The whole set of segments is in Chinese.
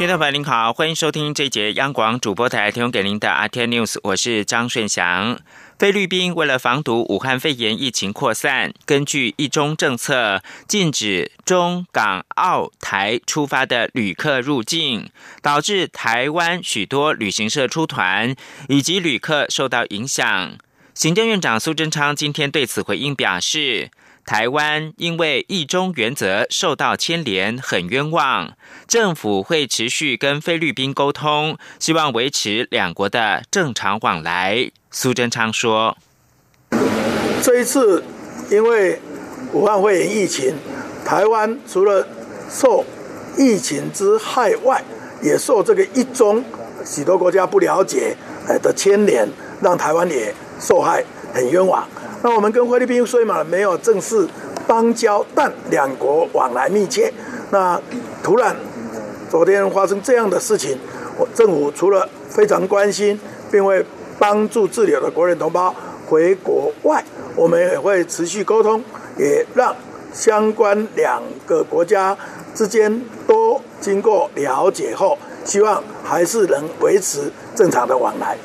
听众朋友您好，欢迎收听这节央广主播台提供给您的 RTI News，我是张顺祥。菲律宾为了防堵武汉肺炎疫情扩散，根据一中政策，禁止中港澳台出发的旅客入境，导致台湾许多旅行社出团以及旅客受到影响。行政院长苏贞昌今天对此回应表示，台湾因为一中原则受到牵连，很冤枉，政府会持续跟菲律宾沟通，希望维持两国的正常往来。苏贞昌说：“这一次，因为武汉肺炎疫情，台湾除了受疫情之害外，也受这个一中许多国家不了解的牵连，让台湾也受害，很冤枉。那我们跟菲律宾虽然没有正式邦交，但两国往来密切。那突然昨天发生这样的事情，我政府除了非常关心，并会。”帮助滞留的国人同胞回国外，我们也会持续沟通，也让相关两个国家之间都经过了解后，希望还是能维持正常的往来。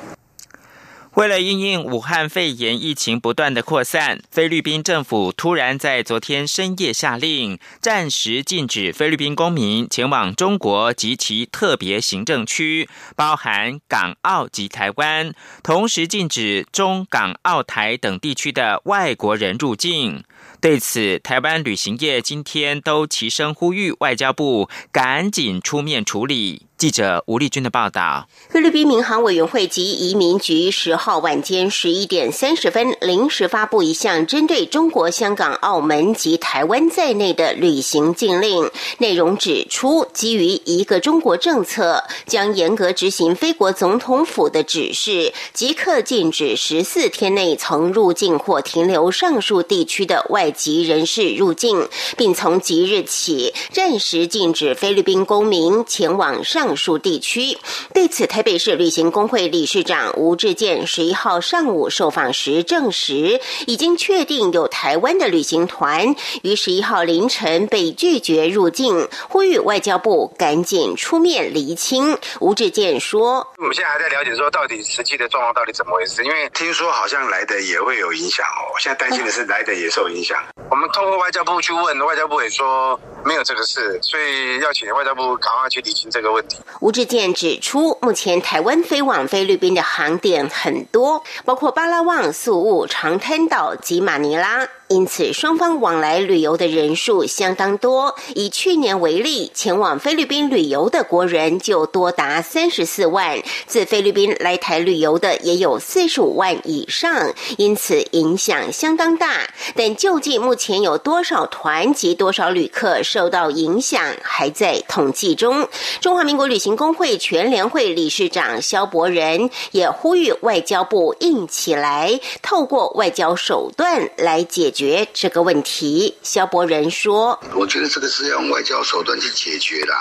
为了应应武汉肺炎疫情不断的扩散，菲律宾政府突然在昨天深夜下令，暂时禁止菲律宾公民前往中国及其特别行政区，包含港澳及台湾，同时禁止中港澳台等地区的外国人入境。对此，台湾旅行业今天都齐声呼吁外交部赶紧出面处理。记者吴丽君的报道：菲律宾民航委员会及移民局十号晚间十一点三十分临时发布一项针对中国香港、澳门及台湾在内的旅行禁令，内容指出，基于一个中国政策，将严格执行菲国总统府的指示，即刻禁止十四天内曾入境或停留上述地区的外籍人士入境，并从即日起暂时禁止菲律宾公民前往上。上述地区对此，台北市旅行工会理事长吴志健十一号上午受访时证实，已经确定有台湾的旅行团于十一号凌晨被拒绝入境，呼吁外交部赶紧出面厘清。吴志健说：“我们现在还在了解说，到底实际的状况到底怎么回事？因为听说好像来的也会有影响哦。现在担心的是来的也受影响。我们通过外交部去问，外交部也说没有这个事，所以要请外交部赶快去理清这个问题。”吴志健指出，目前台湾飞往菲律宾的航点很多，包括巴拉望、宿务、长滩岛及马尼拉。因此，双方往来旅游的人数相当多。以去年为例，前往菲律宾旅游的国人就多达三十四万，自菲律宾来台旅游的也有四十五万以上，因此影响相当大。但究竟目前有多少团及多少旅客受到影响，还在统计中。中华民国旅行工会全联会理事长肖伯仁也呼吁外交部硬起来，透过外交手段来解。决这个问题，肖伯仁说：“我觉得这个是要用外交手段去解决的，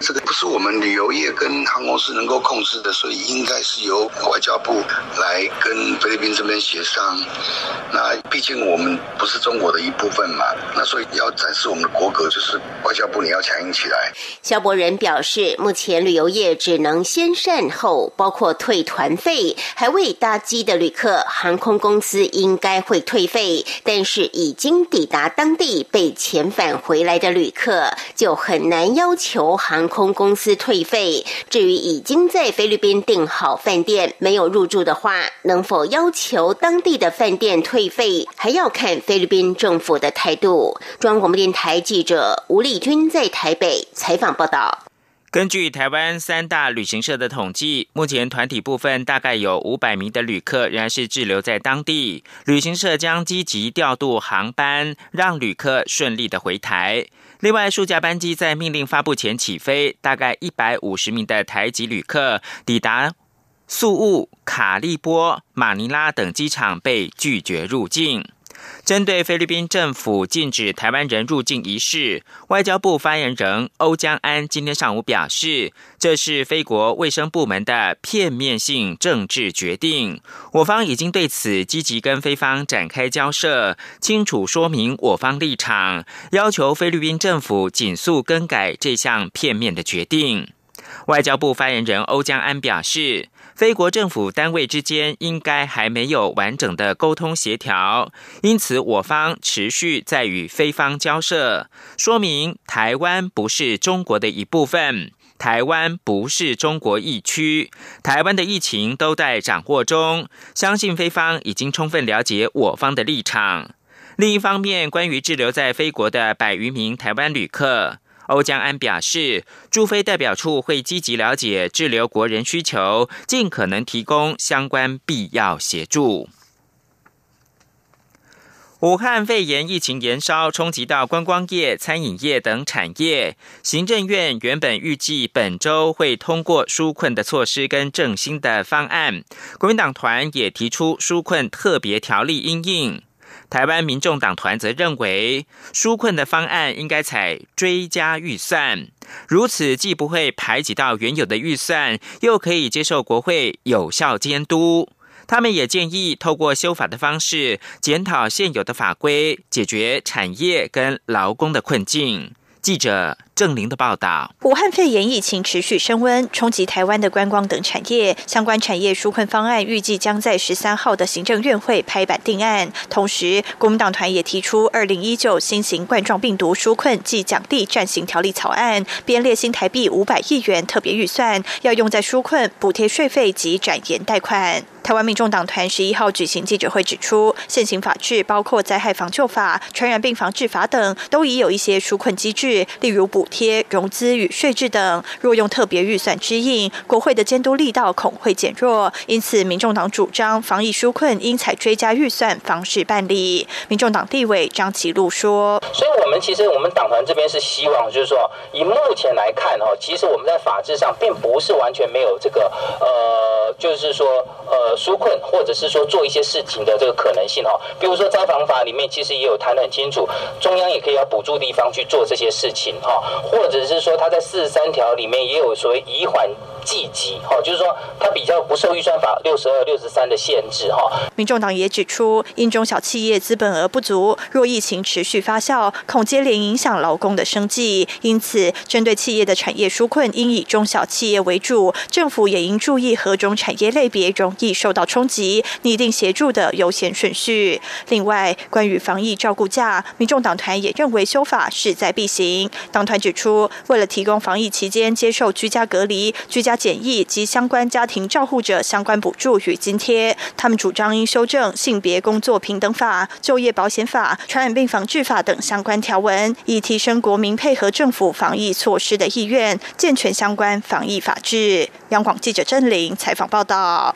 这个不是我们旅游业跟航空公司能够控制的，所以应该是由外交部来跟菲律宾这边协商。那毕竟我们不是中国的一部分嘛，那所以要展示我们的国格，就是外交部你要强硬起来。”肖伯仁表示，目前旅游业只能先善后，包括退团费，还未搭机的旅客，航空公司应该会退费，但是。是已经抵达当地被遣返回来的旅客，就很难要求航空公司退费。至于已经在菲律宾订好饭店没有入住的话，能否要求当地的饭店退费，还要看菲律宾政府的态度。中央广播电台记者吴丽君在台北采访报道。根据台湾三大旅行社的统计，目前团体部分大概有五百名的旅客仍然是滞留在当地。旅行社将积极调度航班，让旅客顺利的回台。另外，数架班机在命令发布前起飞，大概一百五十名的台籍旅客抵达宿务、卡利波、马尼拉等机场被拒绝入境。针对菲律宾政府禁止台湾人入境一事，外交部发言人欧江安今天上午表示，这是菲国卫生部门的片面性政治决定。我方已经对此积极跟菲方展开交涉，清楚说明我方立场，要求菲律宾政府紧速更改这项片面的决定。外交部发言人欧江安表示。非国政府单位之间应该还没有完整的沟通协调，因此我方持续在与非方交涉，说明台湾不是中国的一部分，台湾不是中国疫区，台湾的疫情都在掌握中，相信非方已经充分了解我方的立场。另一方面，关于滞留在非国的百余名台湾旅客。欧江安表示，驻菲代表处会积极了解滞留国人需求，尽可能提供相关必要协助。武汉肺炎疫情延烧，冲击到观光业、餐饮业等产业。行政院原本预计本周会通过纾困的措施跟振兴的方案，国民党团也提出纾困特别条例应应。台湾民众党团则认为，纾困的方案应该采追加预算，如此既不会排挤到原有的预算，又可以接受国会有效监督。他们也建议透过修法的方式，检讨现有的法规，解决产业跟劳工的困境。记者郑玲的报道：武汉肺炎疫情持续升温，冲击台湾的观光等产业。相关产业纾困方案预计将在十三号的行政院会拍板定案。同时，国民党团也提出二零一九新型冠状病毒纾困及奖励暂行条例草案，编列新台币五百亿元特别预算，要用在纾困、补贴税费及展延贷款。台湾民众党团十一号举行记者会指出，现行法制包括灾害防救法、传染病防治法等，都已有一些纾困机制，例如补贴、融资与税制等。若用特别预算支应，国会的监督力道恐会减弱。因此，民众党主张防疫纾困应采追加预算方式办理。民众党地委张其禄说：“所以，我们其实我们党团这边是希望，就是说，以目前来看，哈，其实我们在法制上并不是完全没有这个，呃，就是说，呃。”纾困，或者是说做一些事情的这个可能性哈，比如说灾防法里面其实也有谈得很清楚，中央也可以要补助地方去做这些事情哈，或者是说他在四十三条里面也有所谓以缓。积极哈，就是说它比较不受预算法六十二、六十三的限制哈。民众党也指出，因中小企业资本额不足，若疫情持续发酵，恐接连影响劳工的生计。因此，针对企业的产业纾困，应以中小企业为主，政府也应注意何种产业类别容易受到冲击，拟定协助的优先顺序。另外，关于防疫照顾假，民众党团也认为修法势在必行。党团指出，为了提供防疫期间接受居家隔离、居家检疫及相关家庭照护者相关补助与津贴，他们主张应修正性别工作平等法、就业保险法、传染病防治法等相关条文，以提升国民配合政府防疫措施的意愿，健全相关防疫法制。央广记者郑玲采访报道。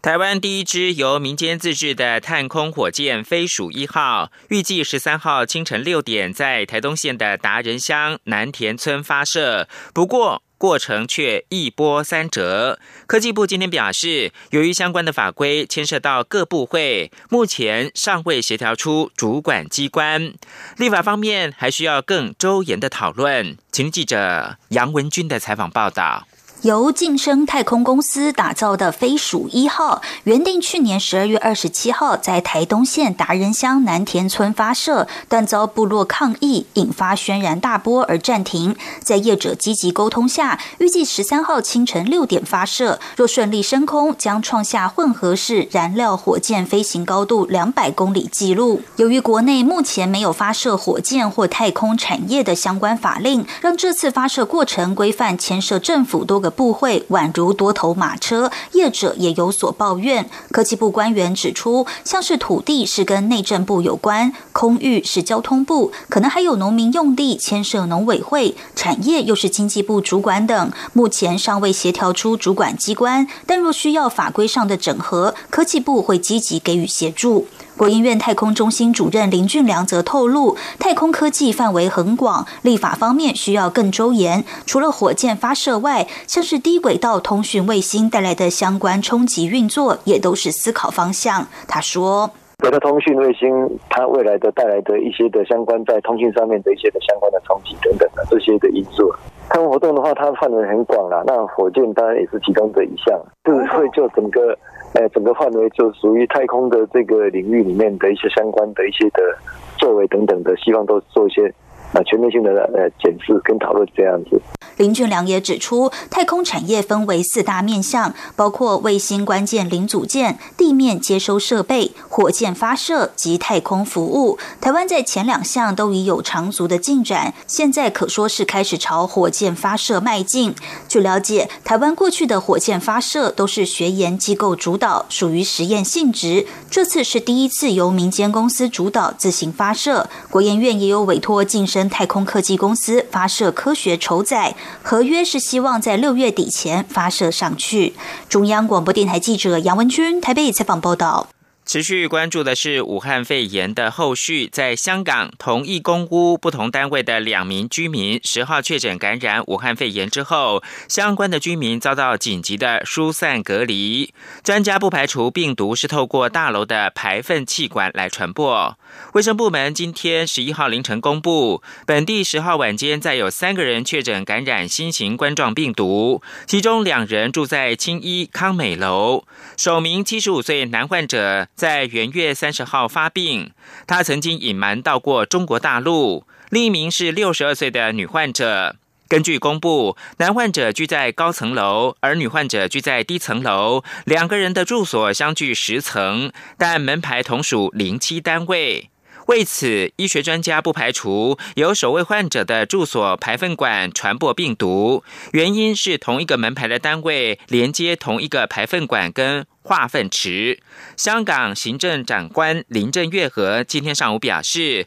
台湾第一支由民间自制的探空火箭“飞鼠一号”，预计十三号清晨六点在台东县的达人乡南田村发射。不过，过程却一波三折。科技部今天表示，由于相关的法规牵涉到各部会，目前尚未协调出主管机关。立法方面还需要更周延的讨论。请记者杨文军的采访报道。由晋升太空公司打造的飞鼠一号，原定去年十二月二十七号在台东县达人乡南田村发射，但遭部落抗议，引发轩然大波而暂停。在业者积极沟通下，预计十三号清晨六点发射。若顺利升空，将创下混合式燃料火箭飞行高度两百公里纪录。由于国内目前没有发射火箭或太空产业的相关法令，让这次发射过程规范牵涉政府多个。部会宛如多头马车，业者也有所抱怨。科技部官员指出，像是土地是跟内政部有关，空域是交通部，可能还有农民用地牵涉农委会，产业又是经济部主管等，目前尚未协调出主管机关。但若需要法规上的整合，科技部会积极给予协助。国营院太空中心主任林俊良则透露，太空科技范围很广，立法方面需要更周延。除了火箭发射外，像是低轨道通讯卫星带来的相关冲击运作，也都是思考方向。他说。北特通讯卫星它未来的带来的一些的相关在通讯上面的一些的相关的冲击等等的这些的因素。太空活动的话，它范围很广啦，那火箭当然也是其中的一项，就是会就整个，呃，整个范围就属于太空的这个领域里面的一些相关的一些的作为等等的，希望都做一些。啊全面性的呃检视跟讨论这样子。林俊良也指出，太空产业分为四大面向，包括卫星关键零组件、地面接收设备、火箭发射及太空服务。台湾在前两项都已有长足的进展，现在可说是开始朝火箭发射迈进。据了解，台湾过去的火箭发射都是学研机构主导，属于实验性质。这次是第一次由民间公司主导自行发射，国研院也有委托晋升。太空科技公司发射科学筹载合约是希望在六月底前发射上去。中央广播电台记者杨文君台北采访报道。持续关注的是武汉肺炎的后续，在香港同一公屋不同单位的两名居民十号确诊感染武汉肺炎之后，相关的居民遭到紧急的疏散隔离。专家不排除病毒是透过大楼的排粪气管来传播。卫生部门今天十一号凌晨公布，本地十号晚间再有三个人确诊感染新型冠状病毒，其中两人住在青衣康美楼，首名七十五岁男患者。在元月三十号发病，他曾经隐瞒到过中国大陆。另一名是六十二岁的女患者。根据公布，男患者居在高层楼，而女患者居在低层楼，两个人的住所相距十层，但门牌同属零七单位。为此，医学专家不排除由首位患者的住所排粪管传播病毒，原因是同一个门牌的单位连接同一个排粪管跟化粪池。香港行政长官林郑月娥今天上午表示，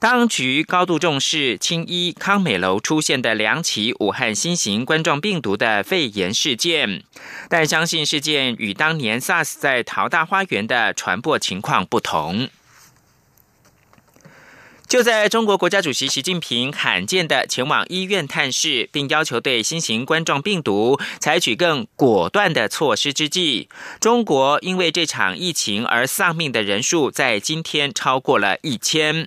当局高度重视青衣康美楼出现的两起武汉新型冠状病毒的肺炎事件，但相信事件与当年 SARS 在桃大花园的传播情况不同。就在中国国家主席习近平罕见的前往医院探视，并要求对新型冠状病毒采取更果断的措施之际，中国因为这场疫情而丧命的人数在今天超过了一千。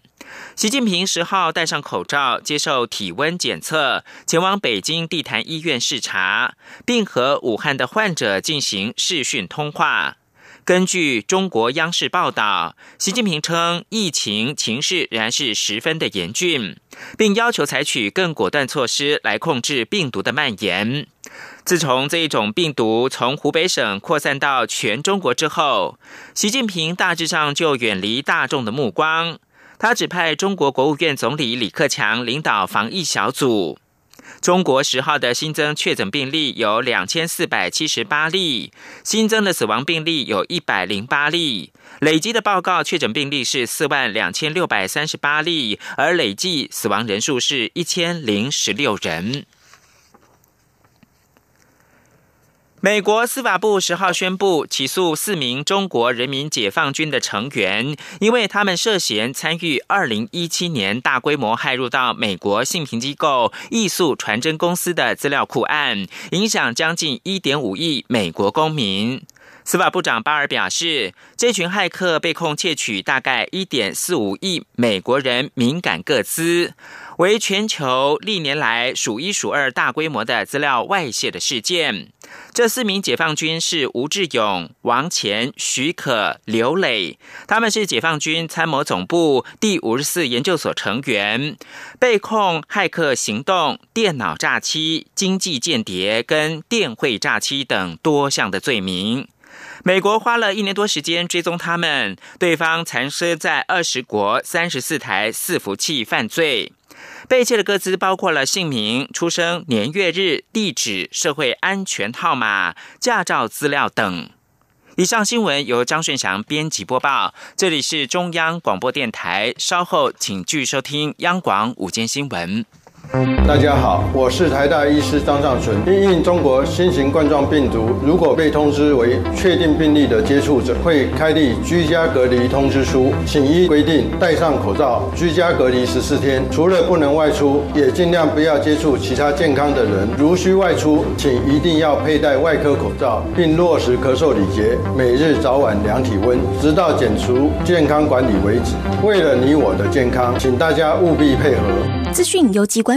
习近平十号戴上口罩，接受体温检测，前往北京地坛医院视察，并和武汉的患者进行视讯通话。根据中国央视报道，习近平称疫情情势仍然是十分的严峻，并要求采取更果断措施来控制病毒的蔓延。自从这一种病毒从湖北省扩散到全中国之后，习近平大致上就远离大众的目光，他指派中国国务院总理李克强领导防疫小组。中国十号的新增确诊病例有两千四百七十八例，新增的死亡病例有一百零八例，累计的报告确诊病例是四万两千六百三十八例，而累计死亡人数是一千零十六人。美国司法部十号宣布起诉四名中国人民解放军的成员，因为他们涉嫌参与二零一七年大规模骇入到美国信评机构易速传真公司的资料库案，影响将近一点五亿美国公民。司法部长巴尔表示，这群骇客被控窃取大概一点四五亿美国人敏感个资，为全球历年来数一数二大规模的资料外泄的事件。这四名解放军是吴志勇、王乾、许可、刘磊，他们是解放军参谋总部第五十四研究所成员，被控骇客行动、电脑诈欺、经济间谍跟电汇诈欺等多项的罪名。美国花了一年多时间追踪他们，对方残身在二十国三十四台伺服器犯罪。被窃的歌词包括了姓名、出生年月日、地址、社会安全号码、驾照资料等。以上新闻由张顺祥编辑播报，这里是中央广播电台。稍后请继续收听央广午间新闻。大家好，我是台大医师张尚存。因应中国新型冠状病毒，如果被通知为确定病例的接触者，会开立居家隔离通知书，请依规定戴上口罩，居家隔离十四天。除了不能外出，也尽量不要接触其他健康的人。如需外出，请一定要佩戴外科口罩，并落实咳嗽礼节，每日早晚量体温，直到解除健康管理为止。为了你我的健康，请大家务必配合。资讯由机关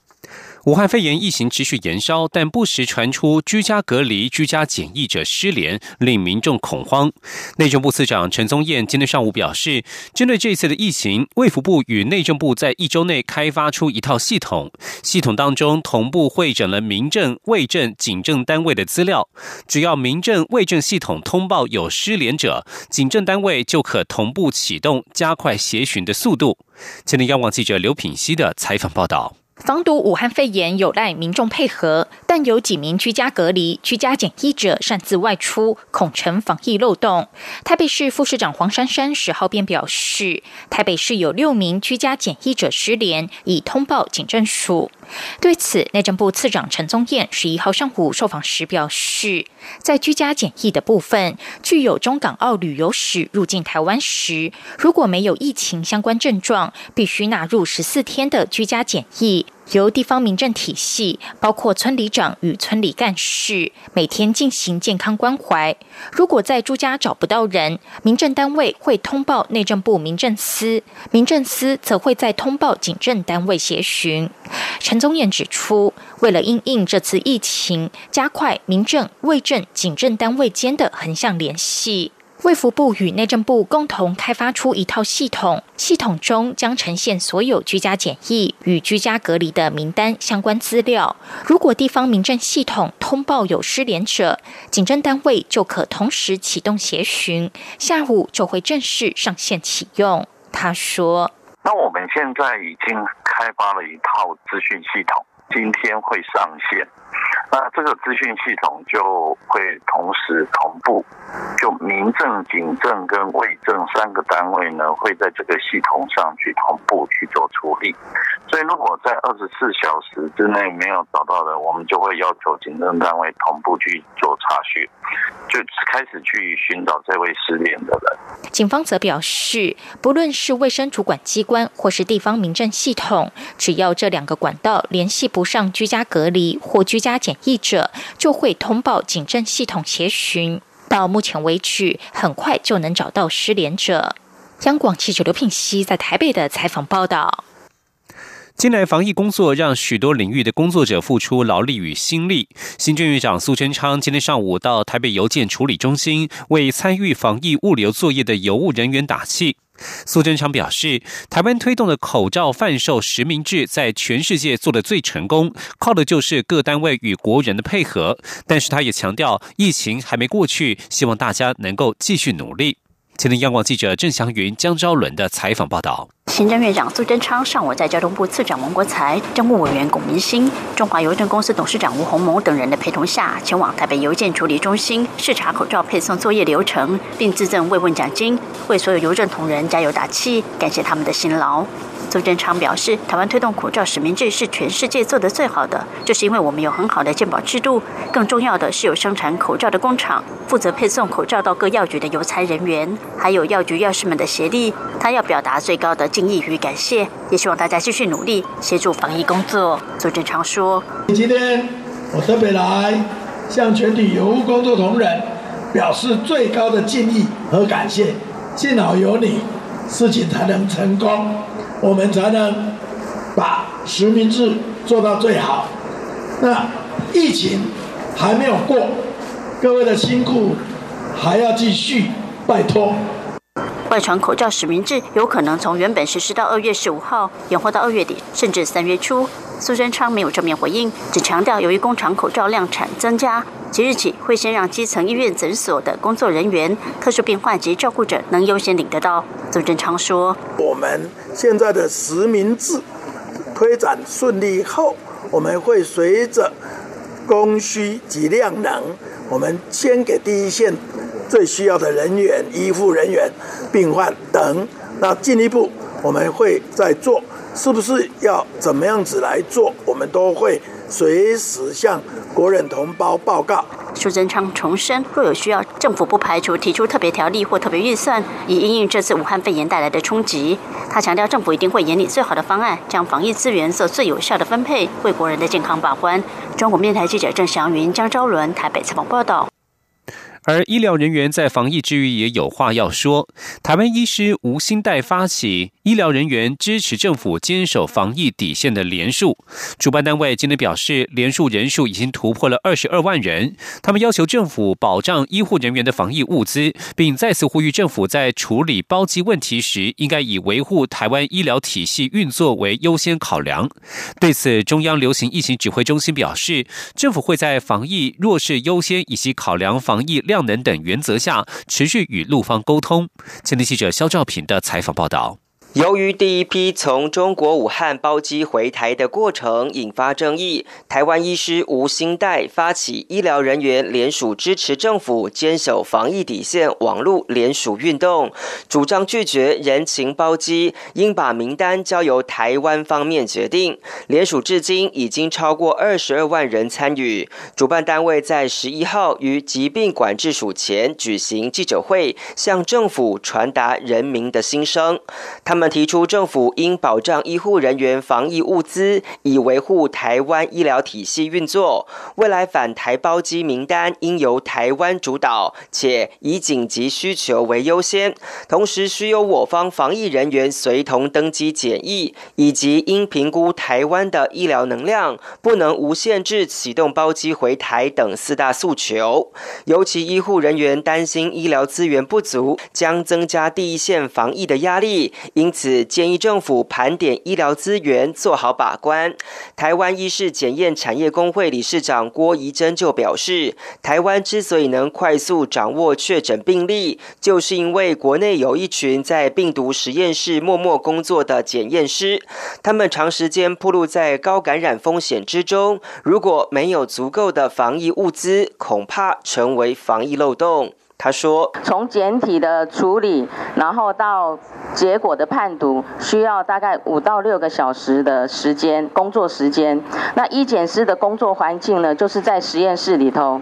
武汉肺炎疫情持续延烧，但不时传出居家隔离、居家检疫者失联，令民众恐慌。内政部次长陈宗彦今天上午表示，针对这次的疫情，卫福部与内政部在一周内开发出一套系统，系统当中同步会诊了民政、卫政、警政单位的资料。只要民政、卫政系统通报有失联者，警政单位就可同步启动，加快协寻的速度。今天央网记者刘品熙的采访报道。防毒武汉肺炎有赖民众配合，但有几名居家隔离、居家检疫者擅自外出，恐成防疫漏洞。台北市副市长黄珊珊十号便表示，台北市有六名居家检疫者失联，已通报警政署。对此，内政部次长陈宗彦十一号上午受访时表示，在居家检疫的部分，具有中港澳旅游史入境台湾时，如果没有疫情相关症状，必须纳入十四天的居家检疫。由地方民政体系，包括村里长与村里干事，每天进行健康关怀。如果在住家找不到人，民政单位会通报内政部民政司，民政司则会在通报警政单位协寻。陈宗彦指出，为了应应这次疫情，加快民政、卫政、警政单位间的横向联系。卫福部与内政部共同开发出一套系统，系统中将呈现所有居家检疫与居家隔离的名单相关资料。如果地方民政系统通报有失联者，警政单位就可同时启动协寻，下午就会正式上线启用。他说：“那我们现在已经开发了一套资讯系统，今天会上线。”那这个资讯系统就会同时同步，就民政、警政跟卫政三个单位呢，会在这个系统上去同步去做处理。所以，如果在二十四小时之内没有找到的，我们就会要求警政单位同步去做查询，就开始去寻找这位失联的人。警方则表示，不论是卫生主管机关或是地方民政系统，只要这两个管道联系不上居家隔离或居家检疫者，就会通报警政系统协寻。到目前为止，很快就能找到失联者。央广记者刘品熙在台北的采访报道。近来防疫工作让许多领域的工作者付出劳力与心力。新政院长苏贞昌今天上午到台北邮件处理中心为参与防疫物流作业的邮务人员打气。苏贞昌表示，台湾推动的口罩贩售实名制在全世界做的最成功，靠的就是各单位与国人的配合。但是他也强调，疫情还没过去，希望大家能够继续努力。今天央广记者郑祥云、江昭伦的采访报道。行政院长苏贞昌上午在交通部次长王国才、政务委员龚明鑫、中华邮政公司董事长吴鸿谋等人的陪同下，前往台北邮件处理中心视察口罩配送作业流程，并自赠慰问奖金，为所有邮政同仁加油打气，感谢他们的辛劳。苏贞昌表示，台湾推动口罩实名制是全世界做得最好的，就是因为我们有很好的鉴保制度，更重要的是有生产口罩的工厂，负责配送口罩到各药局的邮差人员，还有药局药师们的协力。他要表达最高的敬意与感谢，也希望大家继续努力协助防疫工作。苏贞昌说：“今天我特别来向全体有务工作同仁表示最高的敬意和感谢，幸好有你，事情才能成功。”我们才能把实名制做到最好。那疫情还没有过，各位的辛苦还要继续，拜托。外传口罩实名制有可能从原本实施到二月十五号，延后到二月底，甚至三月初。苏贞昌没有正面回应，只强调由于工厂口罩量产增加，即日起会先让基层医院诊所的工作人员、特殊病患及照顾者能优先领得到。苏贞昌说：“我们现在的实名制推展顺利后，我们会随着供需及量能，我们先给第一线最需要的人员、医护人员、病患等。那进一步我们会再做，是不是要怎么样子来做？我们都会。”随时向国人同胞报告。苏贞昌重申，若有需要，政府不排除提出特别条例或特别预算，以应应这次武汉肺炎带来的冲击。他强调，政府一定会研拟最好的方案，将防疫资源做最有效的分配，为国人的健康把关。中国面台记者郑祥云、江昭伦台北采访报道。而医疗人员在防疫之余也有话要说。台湾医师吴新代发起医疗人员支持政府坚守防疫底线的联署，主办单位今天表示，联署人数已经突破了二十二万人。他们要求政府保障医护人员的防疫物资，并再次呼吁政府在处理包机问题时，应该以维护台湾医疗体系运作为优先考量。对此，中央流行疫情指挥中心表示，政府会在防疫弱势优先以及考量防疫。量能等原则下，持续与陆方沟通。前天记者肖兆平的采访报道。由于第一批从中国武汉包机回台的过程引发争议，台湾医师吴兴代发起医疗人员联署支持政府坚守防疫底线网络联署运动，主张拒绝人情包机，应把名单交由台湾方面决定。联署至今已经超过二十二万人参与。主办单位在十一号于疾病管制署前举行记者会，向政府传达人民的心声。他们。们提出，政府应保障医护人员防疫物资，以维护台湾医疗体系运作。未来返台包机名单应由台湾主导，且以紧急需求为优先。同时，需由我方防疫人员随同登机检疫，以及应评估台湾的医疗能量，不能无限制启动包机回台等四大诉求。尤其医护人员担心医疗资源不足，将增加第一线防疫的压力。应此，建议政府盘点医疗资源，做好把关。台湾医事检验产业工会理事长郭怡珍就表示，台湾之所以能快速掌握确诊病例，就是因为国内有一群在病毒实验室默默工作的检验师，他们长时间暴露在高感染风险之中，如果没有足够的防疫物资，恐怕成为防疫漏洞。他说：“从简体的处理，然后到结果的判读，需要大概五到六个小时的时间工作时间。那医检师的工作环境呢，就是在实验室里头，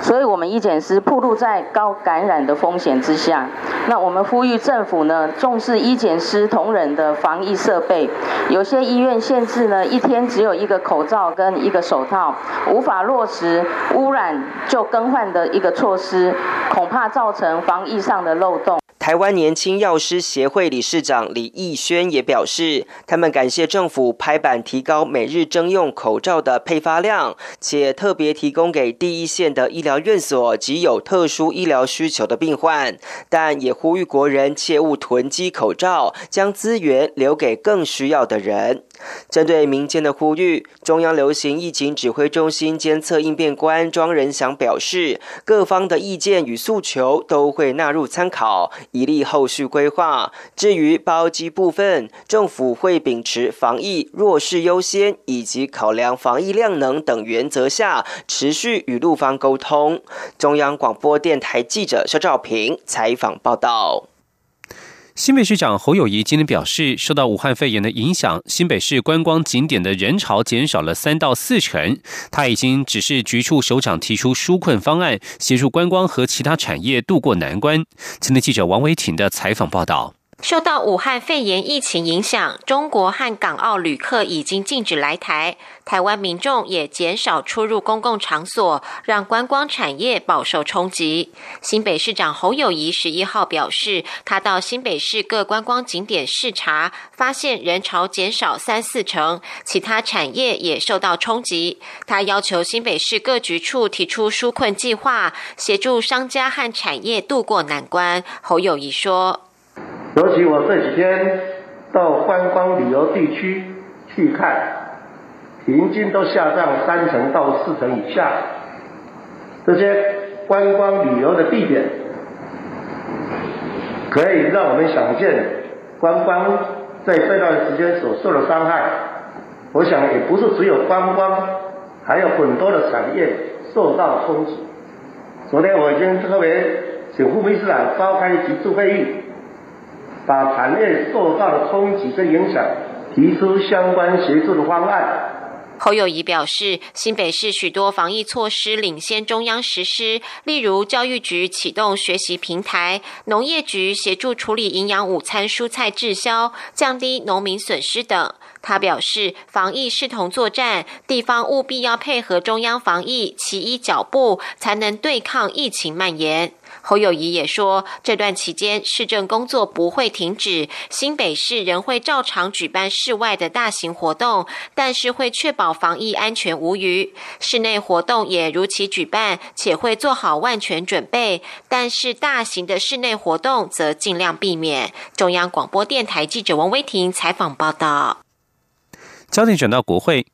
所以我们医检师暴露在高感染的风险之下。那我们呼吁政府呢，重视医检师同仁的防疫设备。有些医院限制呢，一天只有一个口罩跟一个手套，无法落实污染就更换的一个措施，恐。”怕造成防疫上的漏洞。台湾年轻药师协会理事长李义轩也表示，他们感谢政府拍板提高每日征用口罩的配发量，且特别提供给第一线的医疗院所及有特殊医疗需求的病患，但也呼吁国人切勿囤积口罩，将资源留给更需要的人。针对民间的呼吁，中央流行疫情指挥中心监测应变官庄仁祥表示，各方的意见与诉求都会纳入参考，以利后续规划。至于包机部分，政府会秉持防疫弱势优先以及考量防疫量能等原则下，持续与陆方沟通。中央广播电台记者肖兆平采访报道。新北市长侯友谊今天表示，受到武汉肺炎的影响，新北市观光景点的人潮减少了三到四成。他已经指示局处首长提出纾困方案，协助观光和其他产业渡过难关。今天记者王维婷的采访报道。受到武汉肺炎疫情影响，中国和港澳旅客已经禁止来台，台湾民众也减少出入公共场所，让观光产业饱受冲击。新北市长侯友谊十一号表示，他到新北市各观光景点视察，发现人潮减少三四成，其他产业也受到冲击。他要求新北市各局处提出纾困计划，协助商家和产业渡过难关。侯友谊说。尤其我这几天到观光旅游地区去看，平均都下降三成到四成以下。这些观光旅游的地点，可以让我们想见观光在这段时间所受的伤害。我想也不是只有观光，还有很多的产业受到冲击。昨天我已经特别请副秘书长召开一次会议，把产业受到的冲击跟影响提出相关协助的方案。侯友谊表示，新北市许多防疫措施领先中央实施，例如教育局启动学习平台，农业局协助处理营养午餐蔬菜滞销，降低农民损失等。他表示，防疫视同作战，地方务必要配合中央防疫，齐一脚步，才能对抗疫情蔓延。侯友谊也说，这段期间市政工作不会停止，新北市仍会照常举办室外的大型活动，但是会确保防疫安全无虞。室内活动也如期举办，且会做好万全准备，但是大型的室内活动则尽量避免。中央广播电台记者王威婷采访报道。焦点转到国会。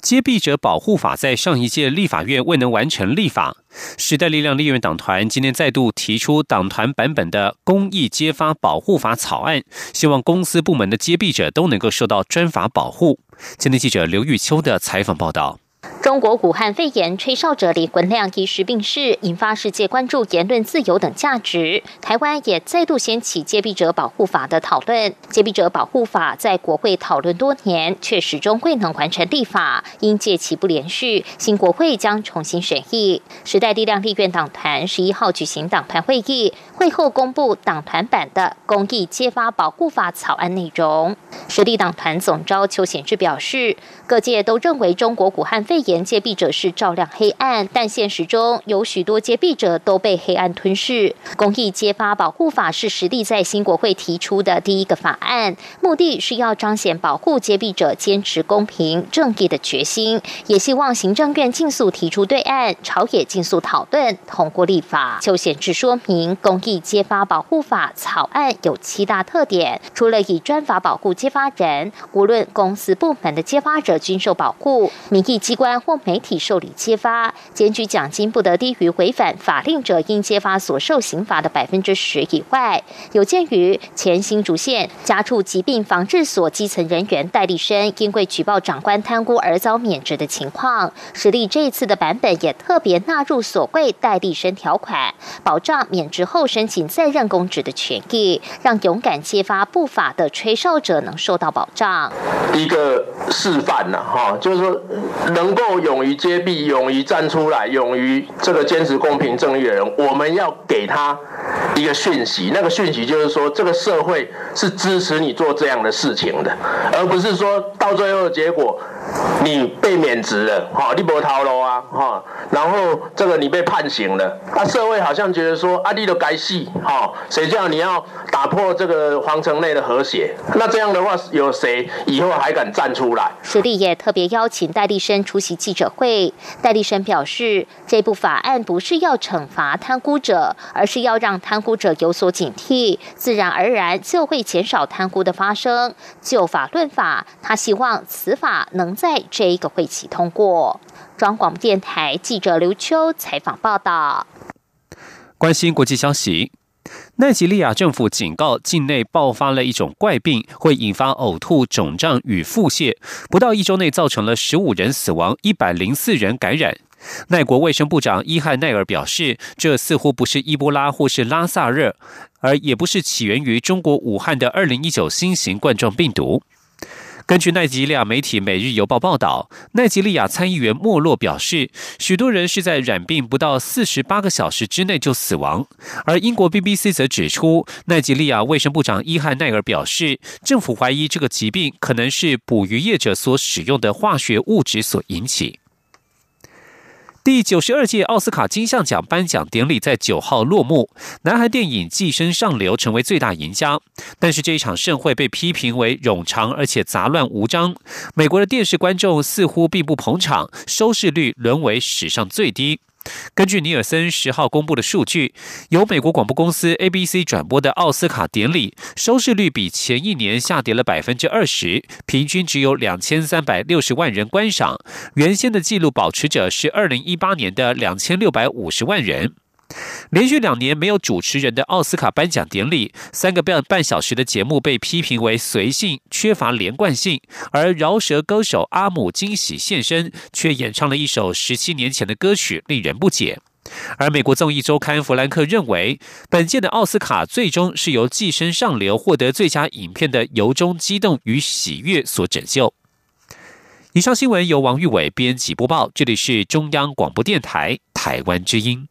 揭弊者保护法在上一届立法院未能完成立法，时代力量立院党团今天再度提出党团版本的公益揭发保护法草案，希望公司部门的揭弊者都能够受到专法保护。今天记者刘玉秋的采访报道。中国武汉肺炎吹哨者李文亮一时病逝，引发世界关注言论自由等价值。台湾也再度掀起揭弊者保护法的讨论。揭弊者保护法在国会讨论多年，却始终未能完成立法，因届期不连续，新国会将重新审议。时代力量立院党团十一号举行党团会议，会后公布党团版的公益揭发保护法草案内容。实力党团总召邱显志表示，各界都认为中国武汉肺肺炎。揭弊者是照亮黑暗，但现实中有许多揭弊者都被黑暗吞噬。公益揭发保护法是实力在新国会提出的第一个法案，目的是要彰显保护揭弊者坚持公平正义的决心，也希望行政院尽速提出对案，朝野尽速讨论通过立法。邱显志说明，公益揭发保护法草案有七大特点，除了以专法保护揭发人，无论公司部门的揭发者均受保护，民意机关。或媒体受理揭发，检举奖金不得低于违反法令者应揭发所受刑罚的百分之十以外。有鉴于前新竹县家畜疾病防治所基层人员戴立生因为举报长官贪污而遭免职的情况，实力这次的版本也特别纳入所谓戴立生条款，保障免职后申请再任公职的权益，让勇敢揭发不法的吹哨者能受到保障。一个示范呐，哈，就是说能够。勇于揭弊、勇于站出来、勇于这个坚持公平正义的人，我们要给他一个讯息。那个讯息就是说，这个社会是支持你做这样的事情的，而不是说到最后的结果，你被免职了，哈，你不逃了啊，哈，然后这个你被判刑了，啊，社会好像觉得说，啊，你都该死，哈，谁叫你要打破这个皇城内的和谐？那这样的话，有谁以后还敢站出来？史蒂也特别邀请戴立生出席。记者会，戴立生表示，这部法案不是要惩罚贪污者，而是要让贪污者有所警惕，自然而然就会减少贪污的发生。就法论法，他希望此法能在这一个会期通过。中广电台记者刘秋采访报道。关心国际消息。奈及利亚政府警告，境内爆发了一种怪病，会引发呕吐、肿胀与腹泻，不到一周内造成了十五人死亡，一百零四人感染。奈国卫生部长伊汉奈尔表示，这似乎不是伊波拉或是拉萨热，而也不是起源于中国武汉的二零一九新型冠状病毒。根据奈及利亚媒体《每日邮报》报道，奈及利亚参议员莫洛表示，许多人是在染病不到四十八个小时之内就死亡。而英国 BBC 则指出，奈及利亚卫生部长伊汉奈尔表示，政府怀疑这个疾病可能是捕鱼业者所使用的化学物质所引起。第九十二届奥斯卡金像奖颁奖典礼在九号落幕，南韩电影《寄生上流》成为最大赢家。但是这一场盛会被批评为冗长而且杂乱无章，美国的电视观众似乎并不捧场，收视率沦为史上最低。根据尼尔森十号公布的数据，由美国广播公司 ABC 转播的奥斯卡典礼收视率比前一年下跌了百分之二十，平均只有两千三百六十万人观赏。原先的纪录保持者是二零一八年的两千六百五十万人。连续两年没有主持人的奥斯卡颁奖典礼，三个半半小时的节目被批评为随性、缺乏连贯性。而饶舌歌手阿姆惊喜现身，却演唱了一首十七年前的歌曲，令人不解。而美国综艺周刊弗兰克认为，本届的奥斯卡最终是由《寄生上流》获得最佳影片的由衷激动与喜悦所拯救。以上新闻由王玉伟编辑播报，这里是中央广播电台台湾之音。